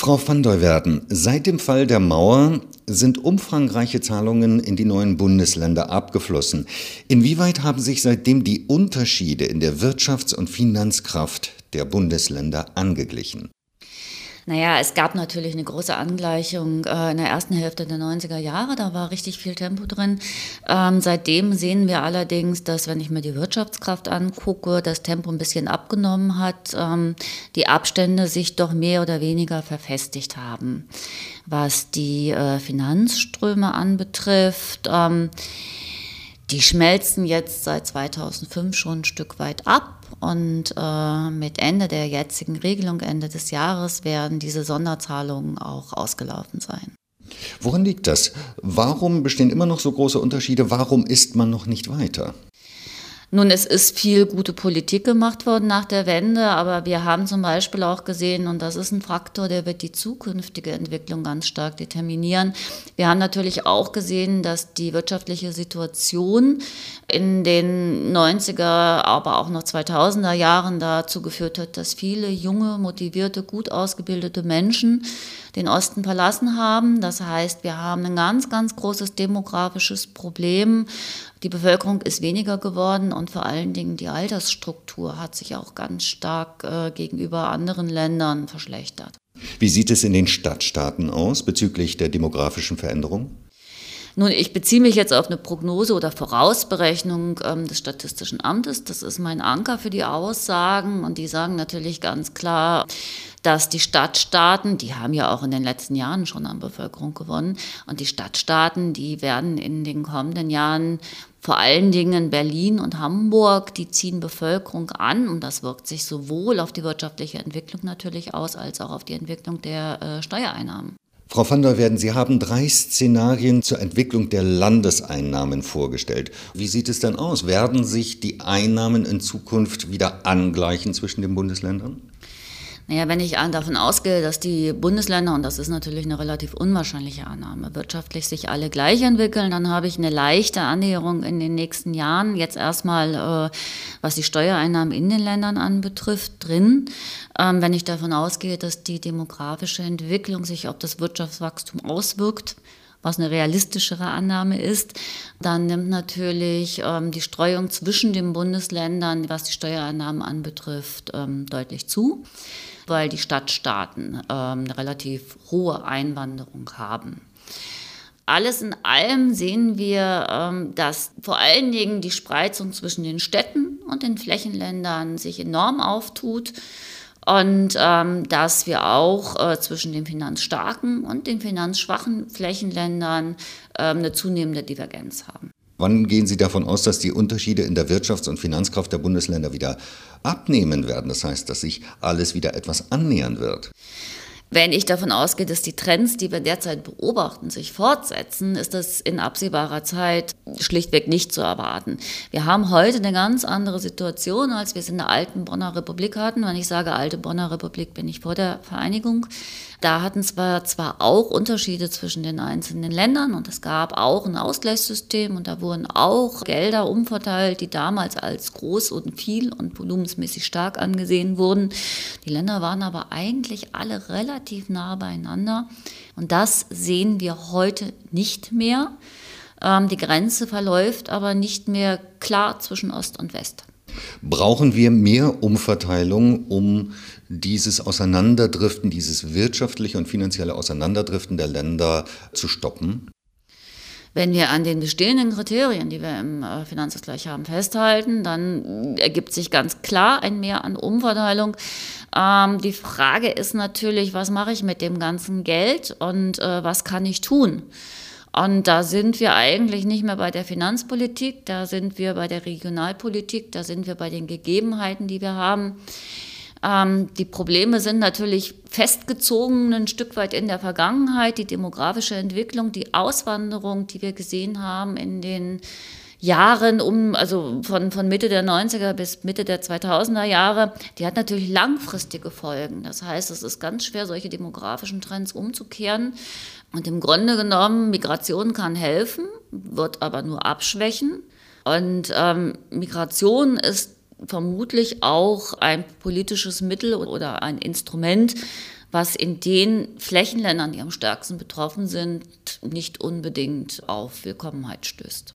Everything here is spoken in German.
Frau van der Werden, seit dem Fall der Mauer sind umfangreiche Zahlungen in die neuen Bundesländer abgeflossen. Inwieweit haben sich seitdem die Unterschiede in der Wirtschafts- und Finanzkraft der Bundesländer angeglichen? Naja, es gab natürlich eine große Angleichung äh, in der ersten Hälfte der 90er Jahre, da war richtig viel Tempo drin. Ähm, seitdem sehen wir allerdings, dass, wenn ich mir die Wirtschaftskraft angucke, das Tempo ein bisschen abgenommen hat, ähm, die Abstände sich doch mehr oder weniger verfestigt haben. Was die äh, Finanzströme anbetrifft, ähm, die schmelzen jetzt seit 2005 schon ein Stück weit ab und äh, mit Ende der jetzigen Regelung, Ende des Jahres, werden diese Sonderzahlungen auch ausgelaufen sein. Woran liegt das? Warum bestehen immer noch so große Unterschiede? Warum ist man noch nicht weiter? Nun, es ist viel gute Politik gemacht worden nach der Wende, aber wir haben zum Beispiel auch gesehen, und das ist ein Faktor, der wird die zukünftige Entwicklung ganz stark determinieren. Wir haben natürlich auch gesehen, dass die wirtschaftliche Situation in den 90er, aber auch noch 2000er Jahren dazu geführt hat, dass viele junge, motivierte, gut ausgebildete Menschen den Osten verlassen haben. Das heißt, wir haben ein ganz, ganz großes demografisches Problem. Die Bevölkerung ist weniger geworden und vor allen Dingen die Altersstruktur hat sich auch ganz stark äh, gegenüber anderen Ländern verschlechtert. Wie sieht es in den Stadtstaaten aus bezüglich der demografischen Veränderung? Nun, ich beziehe mich jetzt auf eine Prognose oder Vorausberechnung ähm, des Statistischen Amtes. Das ist mein Anker für die Aussagen und die sagen natürlich ganz klar, dass die Stadtstaaten, die haben ja auch in den letzten Jahren schon an Bevölkerung gewonnen, und die Stadtstaaten, die werden in den kommenden Jahren vor allen Dingen Berlin und Hamburg, die ziehen Bevölkerung an und das wirkt sich sowohl auf die wirtschaftliche Entwicklung natürlich aus, als auch auf die Entwicklung der äh, Steuereinnahmen. Frau van der Werden, Sie haben drei Szenarien zur Entwicklung der Landeseinnahmen vorgestellt. Wie sieht es denn aus? Werden sich die Einnahmen in Zukunft wieder angleichen zwischen den Bundesländern? Naja, wenn ich davon ausgehe, dass die Bundesländer, und das ist natürlich eine relativ unwahrscheinliche Annahme, wirtschaftlich sich alle gleich entwickeln, dann habe ich eine leichte Annäherung in den nächsten Jahren, jetzt erstmal äh, was die Steuereinnahmen in den Ländern anbetrifft, drin. Ähm, wenn ich davon ausgehe, dass die demografische Entwicklung sich auf das Wirtschaftswachstum auswirkt, was eine realistischere Annahme ist, dann nimmt natürlich ähm, die Streuung zwischen den Bundesländern, was die Steuereinnahmen anbetrifft, ähm, deutlich zu weil die Stadtstaaten ähm, eine relativ hohe Einwanderung haben. Alles in allem sehen wir, ähm, dass vor allen Dingen die Spreizung zwischen den Städten und den Flächenländern sich enorm auftut und ähm, dass wir auch äh, zwischen den finanzstarken und den finanzschwachen Flächenländern ähm, eine zunehmende Divergenz haben. Wann gehen Sie davon aus, dass die Unterschiede in der Wirtschafts- und Finanzkraft der Bundesländer wieder abnehmen werden? Das heißt, dass sich alles wieder etwas annähern wird. Wenn ich davon ausgehe, dass die Trends, die wir derzeit beobachten, sich fortsetzen, ist das in absehbarer Zeit schlichtweg nicht zu erwarten. Wir haben heute eine ganz andere Situation, als wir es in der alten Bonner Republik hatten. Wenn ich sage alte Bonner Republik, bin ich vor der Vereinigung. Da hatten zwar zwar auch Unterschiede zwischen den einzelnen Ländern und es gab auch ein Ausgleichssystem und da wurden auch Gelder umverteilt, die damals als groß und viel und volumensmäßig stark angesehen wurden. Die Länder waren aber eigentlich alle relativ nah beieinander und das sehen wir heute nicht mehr. Ähm, die Grenze verläuft aber nicht mehr klar zwischen Ost und West. Brauchen wir mehr Umverteilung, um dieses Auseinanderdriften, dieses wirtschaftliche und finanzielle Auseinanderdriften der Länder zu stoppen? Wenn wir an den bestehenden Kriterien, die wir im äh, Finanzausgleich haben, festhalten, dann ergibt sich ganz klar ein Mehr an Umverteilung. Ähm, die Frage ist natürlich, was mache ich mit dem ganzen Geld und äh, was kann ich tun? Und da sind wir eigentlich nicht mehr bei der Finanzpolitik, da sind wir bei der Regionalpolitik, da sind wir bei den Gegebenheiten, die wir haben. Ähm, die Probleme sind natürlich festgezogen ein Stück weit in der Vergangenheit, die demografische Entwicklung, die Auswanderung, die wir gesehen haben in den Jahren um, also von, von Mitte der 90er bis Mitte der 2000er Jahre, die hat natürlich langfristige Folgen. Das heißt, es ist ganz schwer, solche demografischen Trends umzukehren. Und im Grunde genommen, Migration kann helfen, wird aber nur abschwächen. Und ähm, Migration ist vermutlich auch ein politisches Mittel oder ein Instrument, was in den Flächenländern, die am stärksten betroffen sind, nicht unbedingt auf Willkommenheit stößt.